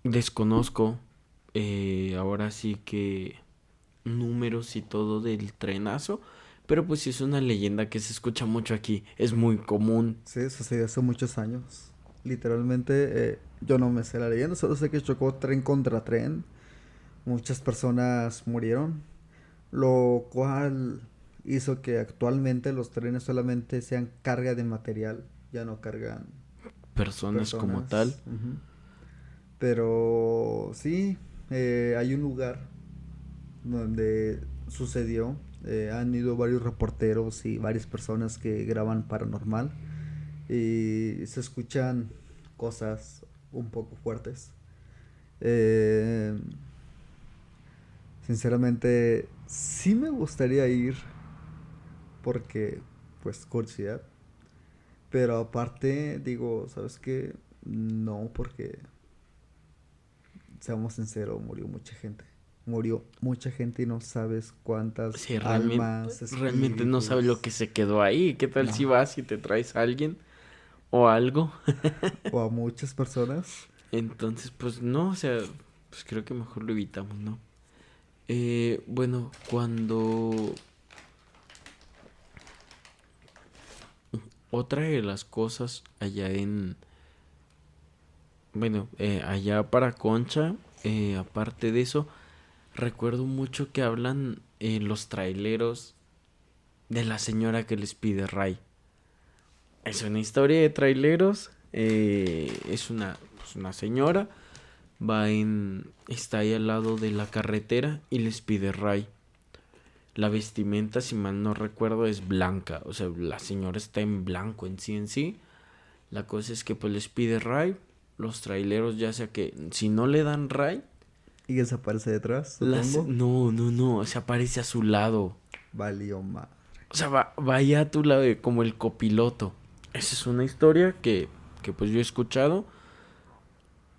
Desconozco. Eh, ahora sí que. Números y todo del trenazo. Pero pues es una leyenda que se escucha mucho aquí. Es muy común. Sí, sucedió hace muchos años. Literalmente. Eh yo no me sé la leyenda, solo sé que chocó tren contra tren. Muchas personas murieron, lo cual hizo que actualmente los trenes solamente sean carga de material, ya no cargan personas, como tal. Pero sí, eh, hay un lugar donde sucedió. Eh, han ido varios reporteros y varias personas que graban paranormal y se escuchan cosas un poco fuertes. Eh, sinceramente, sí me gustaría ir porque, pues, curiosidad. Pero aparte, digo, ¿sabes qué? No, porque, seamos sinceros, murió mucha gente. Murió mucha gente y no sabes cuántas almas. Realmente, no sabes lo que se quedó ahí. ¿Qué tal si vas y te traes a alguien? o algo. o a muchas personas. Entonces, pues no, o sea, pues creo que mejor lo evitamos, ¿no? Eh, bueno, cuando... Otra de las cosas allá en... Bueno, eh, allá para Concha, eh, aparte de eso, recuerdo mucho que hablan los traileros de la señora que les pide Ray. Es una historia de traileros. Eh, es una, una señora. Va en. Está ahí al lado de la carretera y les pide ray. La vestimenta, si mal no recuerdo, es blanca. O sea, la señora está en blanco en sí en sí. La cosa es que pues les pide ray. Los traileros, ya sea que si no le dan ray. ¿Y desaparece detrás? no, no, no. Se aparece a su lado. Valió más. O sea, va, vaya a tu lado como el copiloto. Esa es una historia que, que pues yo he escuchado.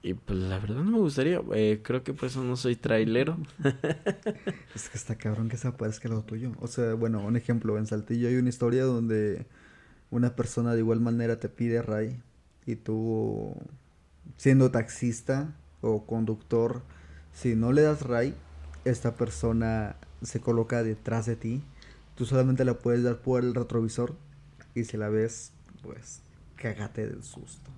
Y pues la verdad no me gustaría. Eh, creo que por eso no soy trailero. es que está cabrón que se aparezca lo tuyo. O sea, bueno, un ejemplo. En Saltillo hay una historia donde una persona de igual manera te pide ray. Y tú, siendo taxista o conductor, si no le das ray, esta persona se coloca detrás de ti. Tú solamente la puedes dar por el retrovisor. Y si la ves pues cágate del susto.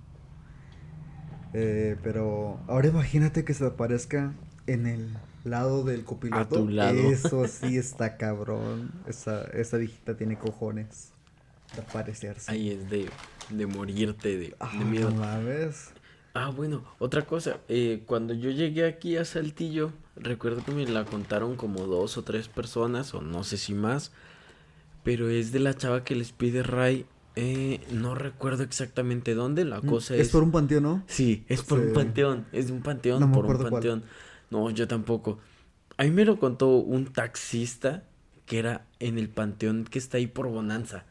Eh, pero ahora imagínate que se aparezca en el lado del copiloto. A tu lado. Eso sí está cabrón. Esa, esa viejita tiene cojones de aparecerse. Ahí es de, de morirte de, Ah, de miedo. no mames. Ah, bueno, otra cosa. eh, cuando yo llegué aquí a Saltillo, recuerdo que me la contaron como dos o tres personas, o no sé si más. Pero es de la chava que les pide Ray. Eh, no recuerdo exactamente dónde. La cosa Mm, es es. por un panteón, ¿no? Sí, es por un panteón. Es de un panteón No por un acuerdo cuál. panteón. No, yo tampoco. A mí me lo contó un taxista que era en el panteón que está ahí por Bonanza.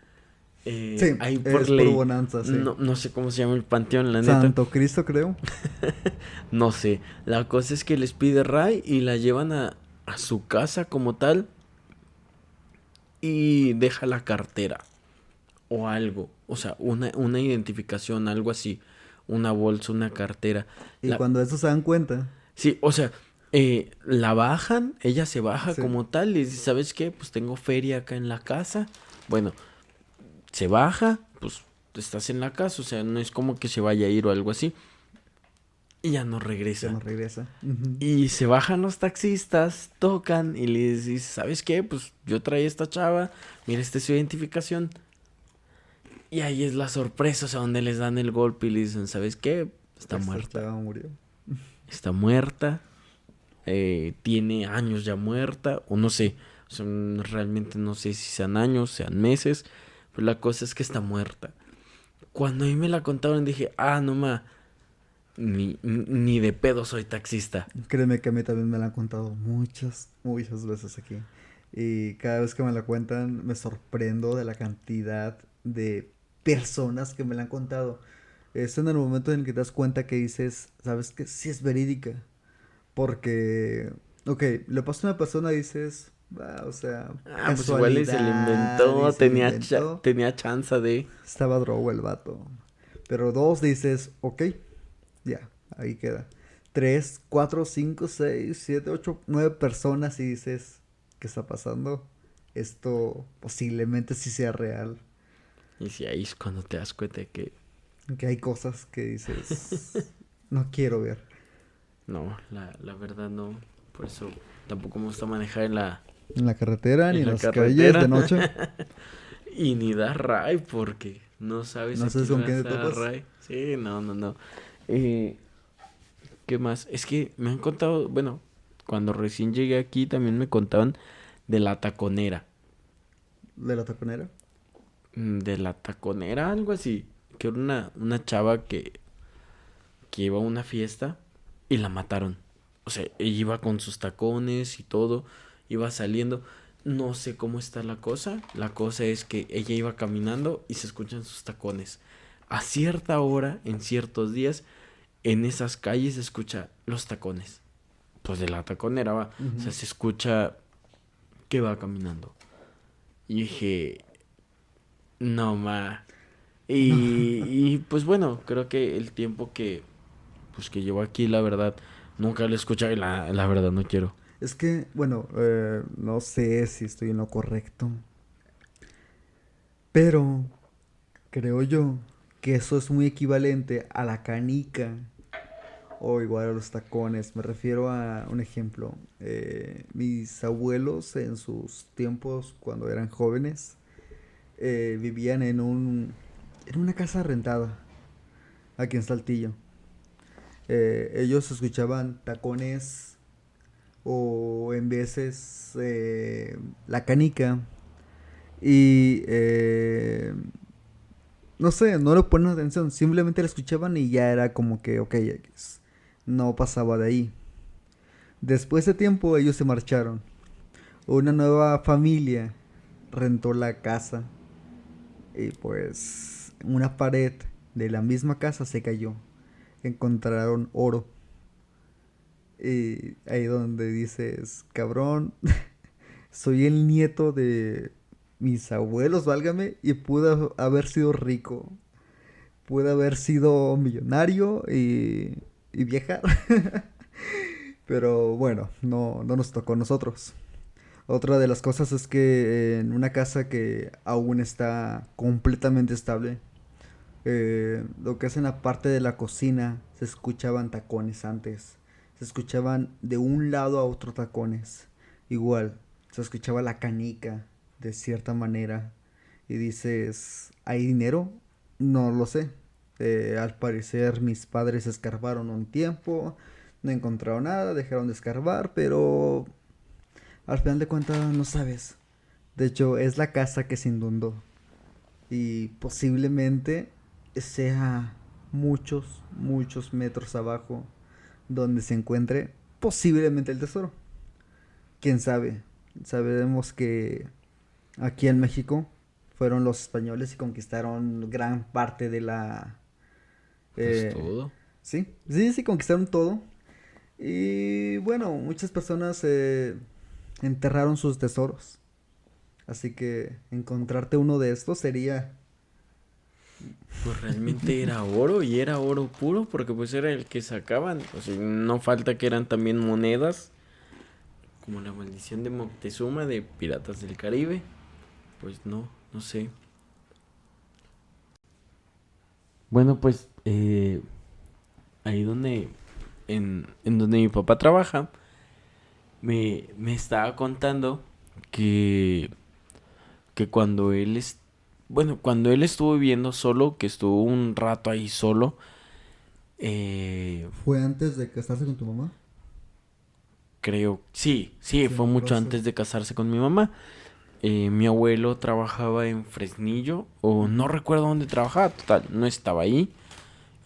Eh, Sí, ahí es por por ley. Bonanza, sí. No, no sé cómo se llama el panteón, la neta. Santo Cristo, creo. No sé. La cosa es que les pide Ray y la llevan a, a su casa como tal. Y deja la cartera. O algo. O sea, una, una identificación, algo así. Una bolsa, una cartera. Y La- cuando eso se dan cuenta, Sí, o sea, eh, la bajan, ella se baja Sí. como tal y dice, ¿sabes qué? Pues tengo feria acá en la casa. Bueno, se baja, pues estás en la casa, o sea, no es como que se vaya a ir o algo así. Y ya no regresa. nos regresa. Ujú. Y se bajan los taxistas, tocan y les dice, ¿sabes qué? Pues yo traía esta chava, mira, esta es su identificación. Y ahí es la sorpresa, o sea, donde les dan el golpe y le dicen, ¿sabes qué? Está Esta muerta murió. está muerta, eh, tiene años ya muerta, o no sé, o sea, realmente no sé si sean años, sean meses, pero la cosa es que está muerta. Cuando a mí me la contaron dije, ah, no ma, ni, ni de pedo soy taxista. Créeme que a mí también me la han contado muchas, muchas veces aquí. Y cada vez que me la cuentan me sorprendo de la cantidad de personas que me la han contado. Es en el momento en el que te das cuenta que dices, ¿sabes qué? Sí es verídica. Porque, ok, le pasó a una persona y dices, "Ah, o sea, Ah, pues igual y se le inventó, y se tenía, cha- inventó". tenía chance de... Estaba drogo el vato. Pero dos dices, ok, ya, ahí queda. Tres, cuatro, cinco, seis, siete, ocho, nueve personas y dices, ¿qué está pasando? Esto posiblemente sí sea real. Y si ahí es cuando te das cuenta de que Que hay cosas que dices, no quiero ver. no, la, la verdad no, por eso tampoco me gusta manejar en la... En la carretera, ni En en la las carretera. calles de noche. Y ni da ray porque no sabes No sabes con vas te dar topas. ray. Sí, no, no, no. Eh, ¿Qué más? Es que me han contado, bueno, cuando recién llegué aquí también me contaban de la taconera. De la taconera. Mm, De la taconera, algo así. Que era una, una chava que, que iba a una fiesta y la mataron. O sea, ella iba con sus tacones y todo, iba saliendo. No sé cómo está la cosa. La cosa es que ella iba caminando y se escuchan sus tacones. A cierta hora, en ciertos días, en esas calles se escucha los tacones. Pues de la taconera va. O sea, se escucha que va caminando. Y dije, no ma. Y, y, pues bueno, creo que el tiempo que pues que llevo aquí, la verdad, nunca lo he escuchado y la, la verdad no quiero. Es que, bueno, eh, no sé si estoy en lo correcto. Pero creo yo que eso es muy equivalente a la canica o igual a los tacones. Me refiero a un ejemplo. eh, mis abuelos en sus tiempos, cuando eran jóvenes, eh, vivían en un en una casa rentada aquí en Saltillo. Eh, ellos escuchaban tacones o en veces eh, la canica y eh, no sé, no le ponen atención, simplemente la escuchaban y ya era como que, ok, no pasaba de ahí. Después de tiempo ellos se marcharon. Una nueva familia rentó la casa y pues una pared de la misma casa se cayó. Encontraron oro. Y ahí donde dices, cabrón, soy el nieto de mis abuelos, válgame, y pude haber sido rico. Pude haber sido millonario y, y viajar. Pero bueno, no, no nos tocó a nosotros. Otra de las cosas es que en una casa que aún está completamente estable, Eh, lo que es en la parte de la cocina se escuchaban tacones antes. Se escuchaban de un lado a otro tacones. Igual, se escuchaba la canica de cierta manera. Y dices, ¿hay dinero? No lo sé. Eh, al parecer mis padres escarbaron un tiempo, no encontraron nada, dejaron de escarbar, pero al final de cuentas no sabes. De hecho, es la casa que se inundó. Y posiblemente sea muchos, muchos metros abajo donde se encuentre posiblemente el tesoro. Quién sabe. Sabemos que aquí en México fueron los españoles y conquistaron gran parte de la... Pues eh, todo. Sí, sí, sí, conquistaron todo. Y bueno, muchas personas eh, enterraron sus tesoros. Así que encontrarte uno de estos sería... Pues realmente era oro y era oro puro porque pues era el que sacaban. No falta que eran también monedas. Como la maldición de Moctezuma de Piratas del Caribe. Pues no, no sé. Bueno, pues eh, ahí donde, en, en donde mi papá trabaja, me, me estaba contando que que cuando él es bueno, cuando él estuvo viviendo solo, que estuvo un rato ahí solo, eh, ¿Fue antes de casarse con tu mamá? Creo, sí, sí, fue mucho antes de casarse con mi mamá. Eh, mi abuelo trabajaba en Fresnillo, o no recuerdo dónde trabajaba, total, no estaba ahí.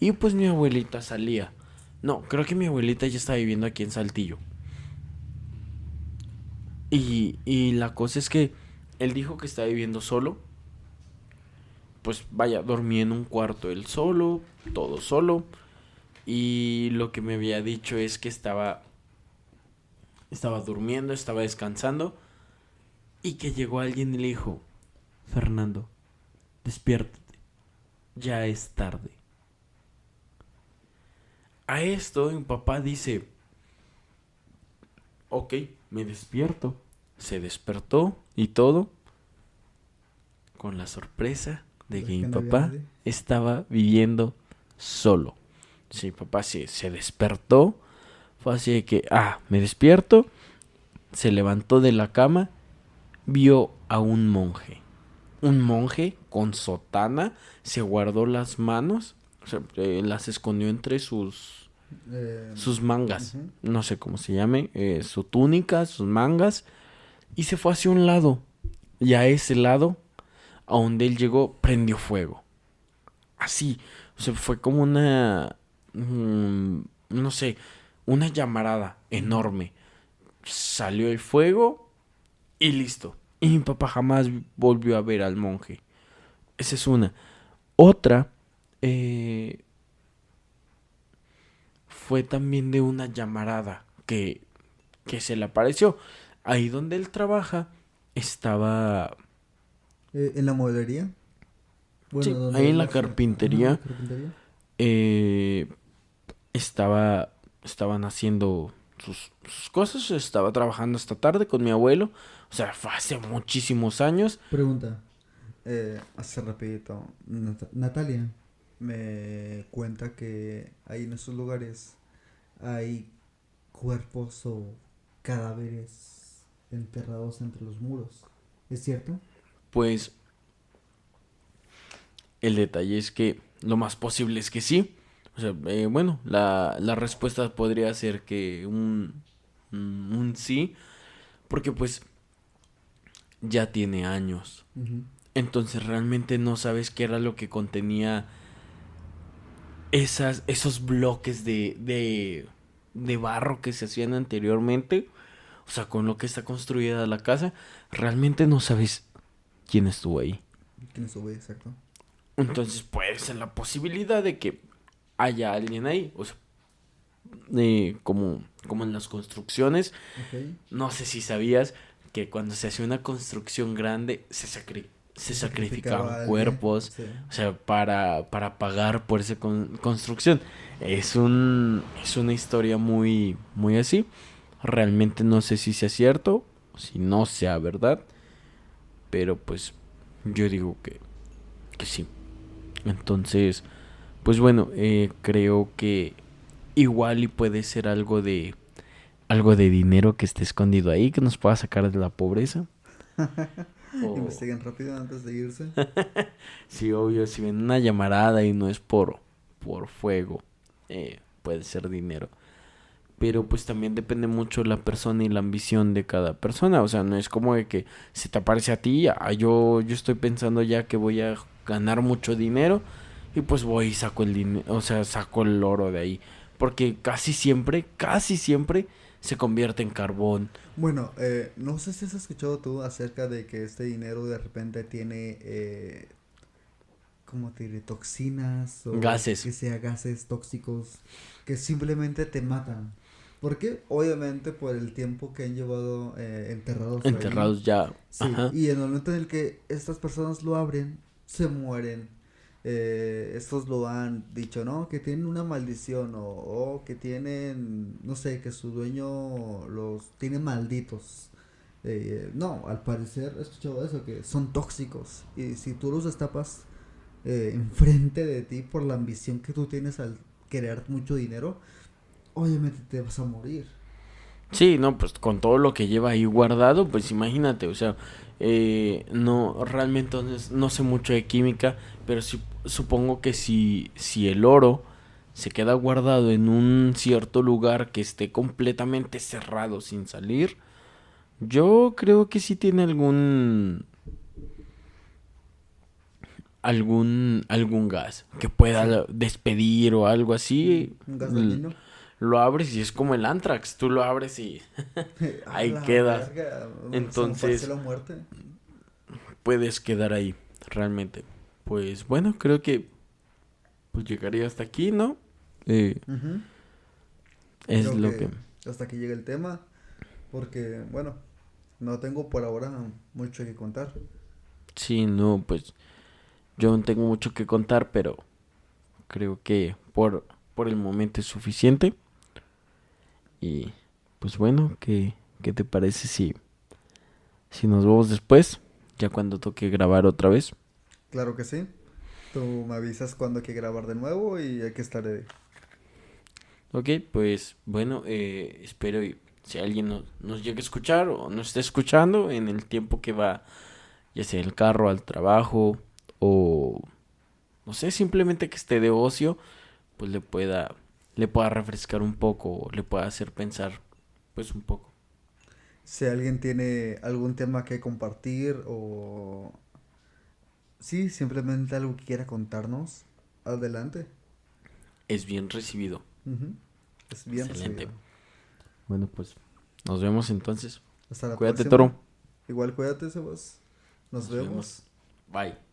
Y pues mi abuelita salía. No, creo que mi abuelita ya estaba viviendo aquí en Saltillo. Y, la cosa es que él dijo que estaba viviendo solo. Pues vaya, dormía en un cuarto él solo, todo solo. Y lo que me había dicho es que estaba estaba durmiendo, estaba descansando y que llegó alguien y le dijo, "Fernando, despiértate. Ya es tarde." A esto mi papá dice, ok, me despierto se despertó y todo con la sorpresa de que mi papá estaba viviendo solo. Sí, papá se, se despertó, fue así de que, ah, me despierto, se levantó de la cama, vio a un monje. Un monje con sotana, se guardó las manos, eh, las escondió entre sus, eh, sus mangas, no sé cómo se llame, eh, su túnica, sus mangas, y se fue hacia un lado. Y a ese lado, a donde él llegó, prendió fuego. Así. O sea, fue como una... Mm, no sé, una llamarada enorme. Salió el fuego y listo. Y mi papá jamás volvió a ver al monje. Esa es una. Otra eh, fue también de una llamarada que, que se le apareció ahí donde él trabaja estaba... Eh, ¿En la modelería? sí, ahí en la carpintería. Eh, estaba, estaban haciendo sus, cosas, estaba trabajando esta tarde con mi abuelo. O sea, fue hace muchísimos años. Pregunta, eh, hace rapidito, Natalia me cuenta que ahí en esos lugares hay cuerpos o cadáveres enterrados entre los muros. ¿Es cierto? Pues el detalle es que lo más posible es que sí. O sea, eh, bueno, la, la, respuesta podría ser que un, un sí, porque pues ya tiene años. Entonces realmente no sabes qué era lo que contenía esas, esos bloques de, de, de barro que se hacían anteriormente o sea, con lo que está construida la casa, realmente no sabes quién estuvo ahí. ¿Quién estuvo ahí, exacto? Entonces puede ser la posibilidad de que haya alguien ahí. O sea, eh, como, como en las construcciones. No sé si sabías que cuando se hacía una construcción grande se, se sacrificaban cuerpos. O sea, para, para pagar por esa construcción. Es, un, es una historia muy, muy así. Realmente no sé si sea cierto, si no sea verdad, pero pues yo digo que, que sí. Entonces, pues bueno, eh, creo que igual y puede ser algo de algo de dinero que esté escondido ahí que nos pueda sacar de la pobreza. o... Investiguen rápido antes de irse. sí, obvio, si ven una llamarada y no es por por fuego, eh, puede ser dinero pero pues también depende mucho la persona y la ambición de cada persona, o sea, no es como de que se te aparece a ti, ah, yo, yo estoy pensando ya que voy a ganar mucho dinero y pues voy y saco el dinero, o sea, saco el oro de ahí, porque casi siempre, casi siempre se convierte en carbón. Bueno, eh, no sé si has escuchado tú acerca de que este dinero de repente tiene, eh, ¿cómo te diré? Toxinas o gases. Que sea gases tóxicos que simplemente te matan. Porque obviamente por el tiempo que han llevado eh, enterrados. Enterrados ya. Sí, y en el momento en el que estas personas lo abren, se mueren. Eh, estos lo han dicho, ¿no? Que tienen una maldición o, que tienen, no sé, que su dueño los tiene malditos. Eh, no, al parecer he escuchado eso, que son tóxicos. Y si tú los destapas eh, enfrente de ti por la ambición que tú tienes al querer mucho dinero, obviamente te vas a morir. Sí, no, pues con todo lo que lleva ahí guardado, pues imagínate, o sea, eh, no, realmente no, sé mucho de química, pero sí, supongo que si, si el oro se queda guardado en un cierto lugar que esté completamente cerrado sin salir, yo creo que sí tiene algún algún algún gas que pueda despedir o algo así. ¿Un gas lo abres y es como el Antrax, tú lo abres y ahí queda. Entonces, puedes quedar ahí, realmente. Pues bueno, creo que pues llegaría hasta aquí, ¿no? Eh, es lo que, Hasta que llegue el tema, porque bueno, no tengo por ahora mucho que contar. Sí, no, pues yo no tengo mucho que contar, pero creo que por, por el momento es suficiente. Y pues bueno, ¿qué, qué te parece si, si nos vemos después? Ya cuando toque grabar otra vez. Claro que sí. Tú me avisas cuando hay que grabar de nuevo y hay que estar Ok, pues bueno, eh, espero y si alguien nos, nos llegue a escuchar o nos esté escuchando en el tiempo que va, ya sea el carro al trabajo o no sé, simplemente que esté de ocio, pues le pueda le pueda refrescar un poco, le pueda hacer pensar pues un poco. Si alguien tiene algún tema que compartir o sí, simplemente algo que quiera contarnos, adelante. Es bien recibido. Es bien Excelente. Bueno, pues nos vemos entonces. Hasta la cuídate, Toro. Igual cuídate, Sebas. Nos, vemos. Bye.